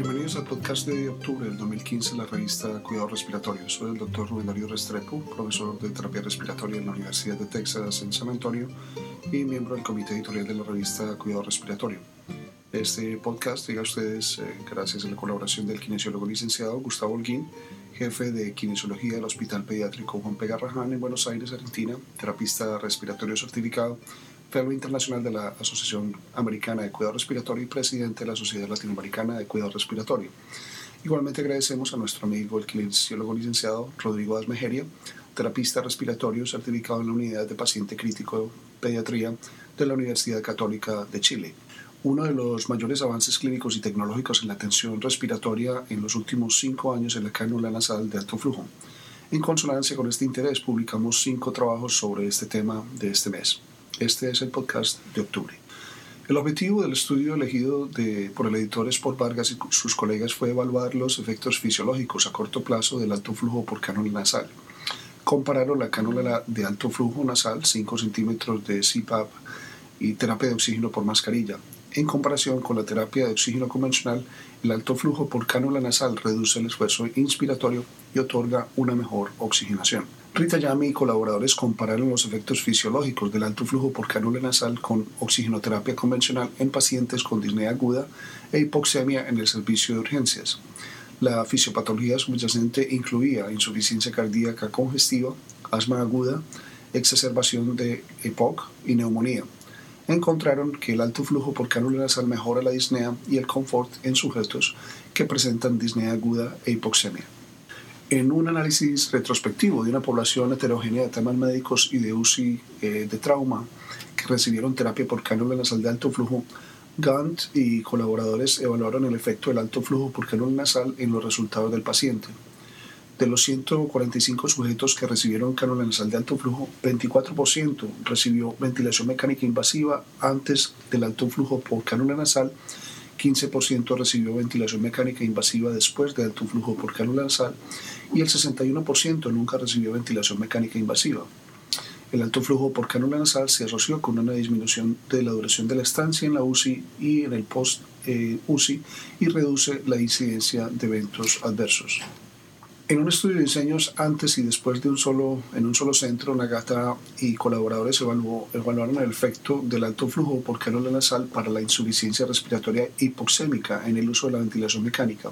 Bienvenidos al podcast de octubre del 2015 de la revista Cuidado Respiratorio. Soy el doctor Rubén Darío Restrepo, profesor de terapia respiratoria en la Universidad de Texas en San Antonio y miembro del comité editorial de la revista Cuidado Respiratorio. Este podcast llega a ustedes eh, gracias a la colaboración del kinesiólogo licenciado Gustavo Holguín, jefe de kinesiología del Hospital Pediátrico Juan P. Garrahan en Buenos Aires, Argentina, terapista respiratorio certificado, fellow internacional de la Asociación Americana de Cuidado Respiratorio y presidente de la Sociedad Latinoamericana de Cuidado Respiratorio. Igualmente agradecemos a nuestro amigo el kinesiólogo licenciado Rodrigo Asmejeria, terapista respiratorio certificado en la unidad de paciente crítico pediatría de la Universidad Católica de Chile. Uno de los mayores avances clínicos y tecnológicos en la atención respiratoria en los últimos cinco años en la cánula nasal de alto flujo. En consonancia con este interés, publicamos cinco trabajos sobre este tema de este mes. Este es el podcast de octubre. El objetivo del estudio elegido por el editor Sport Vargas y sus colegas fue evaluar los efectos fisiológicos a corto plazo del alto flujo por cánula nasal. Compararon la cánula de alto flujo nasal, 5 centímetros de CPAP y terapia de oxígeno por mascarilla. En comparación con la terapia de oxígeno convencional, el alto flujo por cánula nasal reduce el esfuerzo inspiratorio y otorga una mejor oxigenación. Rita Yami y colaboradores compararon los efectos fisiológicos del alto flujo por cánula nasal con oxigenoterapia convencional en pacientes con disnea aguda e hipoxemia en el servicio de urgencias. La fisiopatología subyacente incluía insuficiencia cardíaca congestiva, asma aguda, exacerbación de EPOC y neumonía. Encontraron que el alto flujo por cánula nasal mejora la disnea y el confort en sujetos que presentan disnea aguda e hipoxemia. En un análisis retrospectivo de una población heterogénea de temas médicos y de UCI eh, de trauma que recibieron terapia por cánula nasal de alto flujo, Gant y colaboradores evaluaron el efecto del alto flujo por cánula nasal en los resultados del paciente. De los 145 sujetos que recibieron cánula nasal de alto flujo, 24% recibió ventilación mecánica invasiva antes del alto flujo por cánula nasal 15% recibió ventilación mecánica invasiva después del alto flujo por cánula nasal y el 61% nunca recibió ventilación mecánica invasiva. El alto flujo por cánula nasal se asoció con una disminución de la duración de la estancia en la UCI y en el post-UCI eh, y reduce la incidencia de eventos adversos. En un estudio de diseños antes y después de un solo, en un solo centro, Nagata y colaboradores evaluó, evaluaron el efecto del alto flujo por cánula nasal para la insuficiencia respiratoria hipoxémica en el uso de la ventilación mecánica.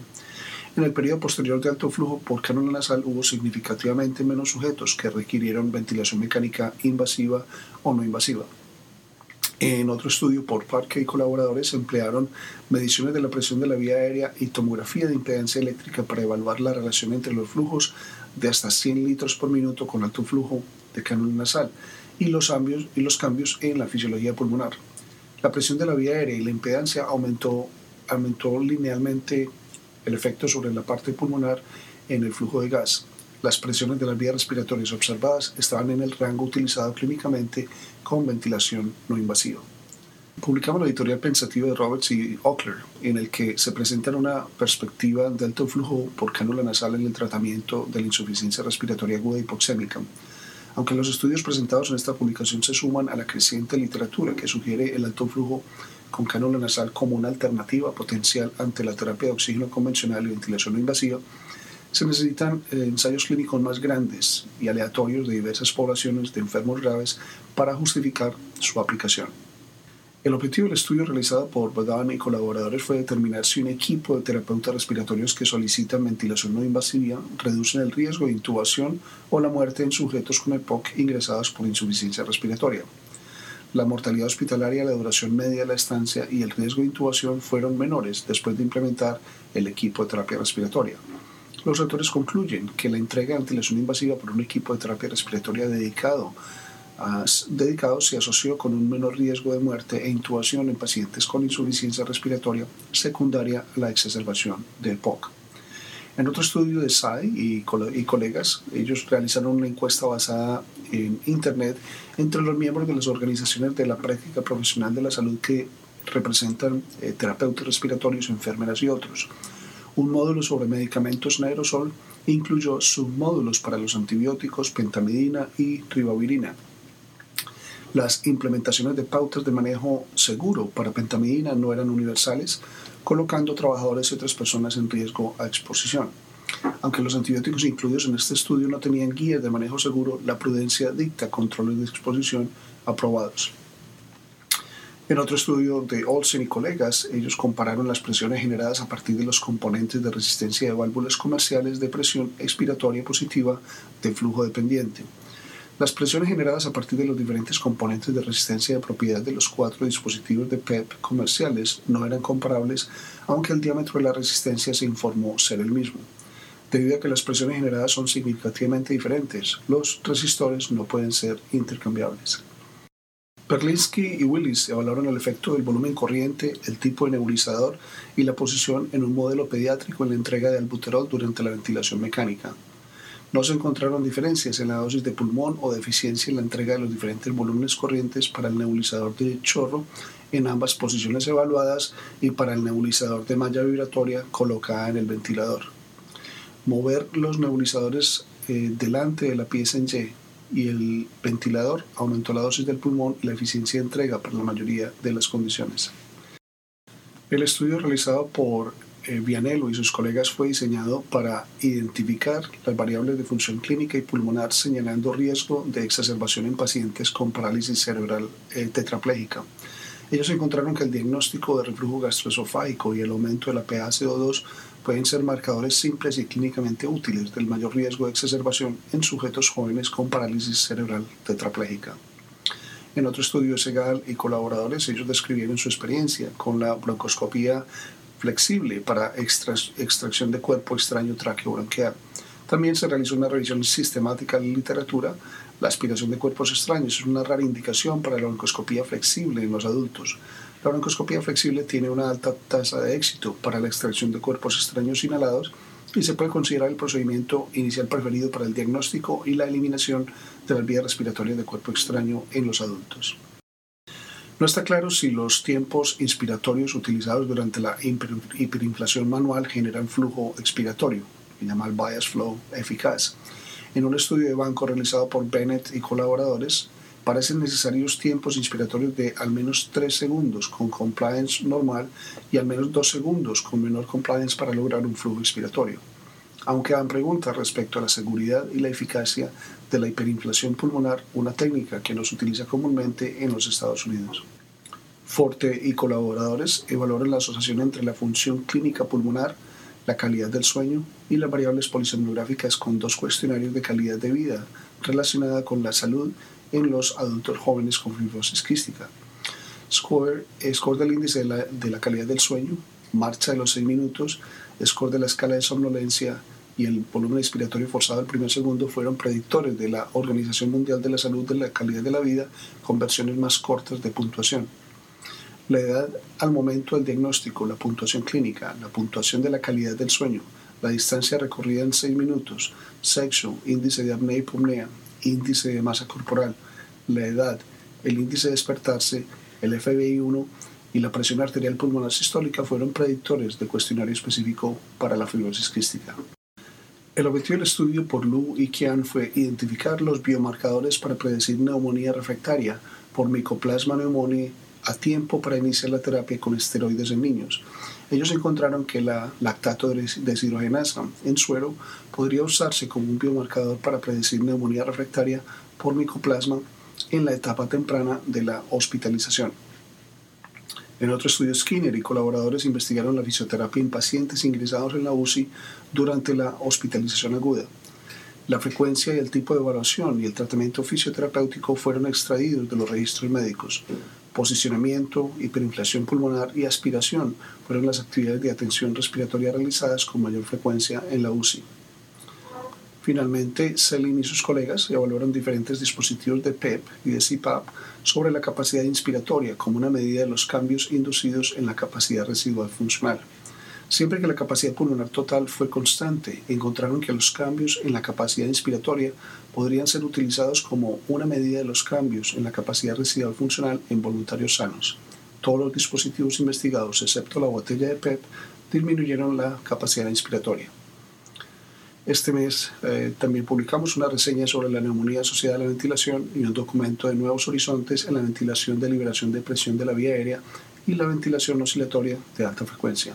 En el periodo posterior de alto flujo por cánula nasal hubo significativamente menos sujetos que requirieron ventilación mecánica invasiva o no invasiva. En otro estudio por Parque y colaboradores emplearon mediciones de la presión de la vía aérea y tomografía de impedancia eléctrica para evaluar la relación entre los flujos de hasta 100 litros por minuto con alto flujo de cánula nasal y los cambios, en la fisiología pulmonar. La presión de la vía aérea y la impedancia aumentó, aumentó linealmente el efecto sobre la parte pulmonar en el flujo de gas. Las presiones de las vías respiratorias observadas estaban en el rango utilizado clínicamente con ventilación no invasiva. Publicamos la editorial pensativa de Roberts y Ockler, en el que se presenta una perspectiva de alto flujo por cánula nasal en el tratamiento de la insuficiencia respiratoria aguda hipoxémica. Aunque los estudios presentados en esta publicación se suman a la creciente literatura que sugiere el alto flujo con cánula nasal como una alternativa potencial ante la terapia de oxígeno convencional y ventilación no invasiva, se necesitan eh, ensayos clínicos más grandes y aleatorios de diversas poblaciones de enfermos graves para justificar su aplicación. El objetivo del estudio realizado por Badan y colaboradores fue determinar si un equipo de terapeutas respiratorios que solicitan ventilación no invasiva reducen el riesgo de intubación o la muerte en sujetos con EPOC ingresados por insuficiencia respiratoria. La mortalidad hospitalaria, la duración media de la estancia y el riesgo de intubación fueron menores después de implementar el equipo de terapia respiratoria. Los autores concluyen que la entrega de ventilación invasiva por un equipo de terapia respiratoria dedicado, se asoció con un menor riesgo de muerte e intubación en pacientes con insuficiencia respiratoria secundaria a la exacerbación de EPOC. En otro estudio de SAI y, y, colegas, ellos realizaron una encuesta basada en Internet entre los miembros de las organizaciones de la práctica profesional de la salud que representan eh, terapeutas respiratorios, enfermeras y otros. Un módulo sobre medicamentos en aerosol incluyó submódulos para los antibióticos, pentamidina y ribavirina. Las implementaciones de pautas de manejo seguro para pentamidina no eran universales, colocando trabajadores y otras personas en riesgo a exposición. Aunque los antibióticos incluidos en este estudio no tenían guías de manejo seguro, la prudencia dicta controles de exposición aprobados. En otro estudio de Olsen y colegas, ellos compararon las presiones generadas a partir de los componentes de resistencia de válvulas comerciales de presión expiratoria positiva de flujo dependiente. Las presiones generadas a partir de los diferentes componentes de resistencia de propiedad de los cuatro dispositivos de PEP comerciales no eran comparables, aunque el diámetro de la resistencia se informó ser el mismo. Debido a que las presiones generadas son significativamente diferentes, los resistores no pueden ser intercambiables. Perlinsky y Willis evaluaron el efecto del volumen corriente, el tipo de nebulizador y la posición en un modelo pediátrico en la entrega de albuterol durante la ventilación mecánica. No se encontraron diferencias en la dosis de pulmón o deficiencia en la entrega de los diferentes volúmenes corrientes para el nebulizador de chorro en ambas posiciones evaluadas y para el nebulizador de malla vibratoria colocada en el ventilador. Mover los nebulizadores eh, delante de la pieza en Y y el ventilador aumentó la dosis del pulmón y la eficiencia de entrega para la mayoría de las condiciones. El estudio realizado por eh, Vianello y sus colegas fue diseñado para identificar las variables de función clínica y pulmonar señalando riesgo de exacerbación en pacientes con parálisis cerebral eh, tetraplégica. Ellos encontraron que el diagnóstico de reflujo gastroesofágico y el aumento de la PaCO2 pueden ser marcadores simples y clínicamente útiles del mayor riesgo de exacerbación en sujetos jóvenes con parálisis cerebral tetraplégica. En otro estudio de Segal y colaboradores, ellos describieron su experiencia con la broncoscopía flexible para extracción de cuerpo extraño traqueobronquial. También se realizó una revisión sistemática de la literatura. La aspiración de cuerpos extraños es una rara indicación para la broncoscopía flexible en los adultos. La broncoscopía flexible tiene una alta tasa de éxito para la extracción de cuerpos extraños inhalados y se puede considerar el procedimiento inicial preferido para el diagnóstico y la eliminación de las vías respiratorias de cuerpo extraño en los adultos. No está claro si los tiempos inspiratorios utilizados durante la hiperinflación manual generan flujo expiratorio, que llama el bias flow eficaz. En un estudio de banco realizado por Bennett y colaboradores, parecen necesarios tiempos inspiratorios de al menos 3 segundos con compliance normal y al menos 2 segundos con menor compliance para lograr un flujo expiratorio. Aunque han preguntas respecto a la seguridad y la eficacia de la hiperinflación pulmonar, una técnica que no se utiliza comúnmente en los Estados Unidos. Forte y colaboradores evaluaron la asociación entre la función clínica pulmonar, la calidad del sueño y las variables polisomnográficas con dos cuestionarios de calidad de vida relacionada con la salud en los adultos jóvenes con fibrosis quística. Score, score del índice de la, de la calidad del sueño, marcha de los 6 minutos, score de la escala de somnolencia y el volumen expiratorio forzado del primer segundo fueron predictores de la Organización Mundial de la Salud de la calidad de la vida con versiones más cortas de puntuación. La edad al momento del diagnóstico, la puntuación clínica, la puntuación de la calidad del sueño, la distancia recorrida en 6 minutos, sexo, índice de apnea y pulmonía, índice de masa corporal, la edad, el índice de despertarse, el FBI1 y la presión arterial pulmonar sistólica fueron predictores del cuestionario específico para la fibrosis quística. El objetivo del estudio por Lu y Kian fue identificar los biomarcadores para predecir neumonía refractaria por Mycoplasma pneumoniae a tiempo para iniciar la terapia con esteroides en niños. Ellos encontraron que la lactato deshidrogenasa en suero podría usarse como un biomarcador para predecir neumonía refractaria por micoplasma en la etapa temprana de la hospitalización. En otro estudio, Skinner y colaboradores investigaron la fisioterapia en pacientes ingresados en la UCI durante la hospitalización aguda. La frecuencia y el tipo de evaluación y el tratamiento fisioterapéutico fueron extraídos de los registros médicos posicionamiento, hiperinflación pulmonar y aspiración fueron las actividades de atención respiratoria realizadas con mayor frecuencia en la UCI. Finalmente, Selin y sus colegas evaluaron diferentes dispositivos de PEP y de CPAP sobre la capacidad inspiratoria como una medida de los cambios inducidos en la capacidad residual funcional. Siempre que la capacidad pulmonar total fue constante, encontraron que los cambios en la capacidad inspiratoria podrían ser utilizados como una medida de los cambios en la capacidad residual funcional en voluntarios sanos. Todos los dispositivos investigados, excepto la botella de PEP, disminuyeron la capacidad inspiratoria. Este mes eh, también publicamos una reseña sobre la neumonía asociada a la ventilación y un documento de nuevos horizontes en la ventilación de liberación de presión de la vía aérea y la ventilación oscilatoria de alta frecuencia.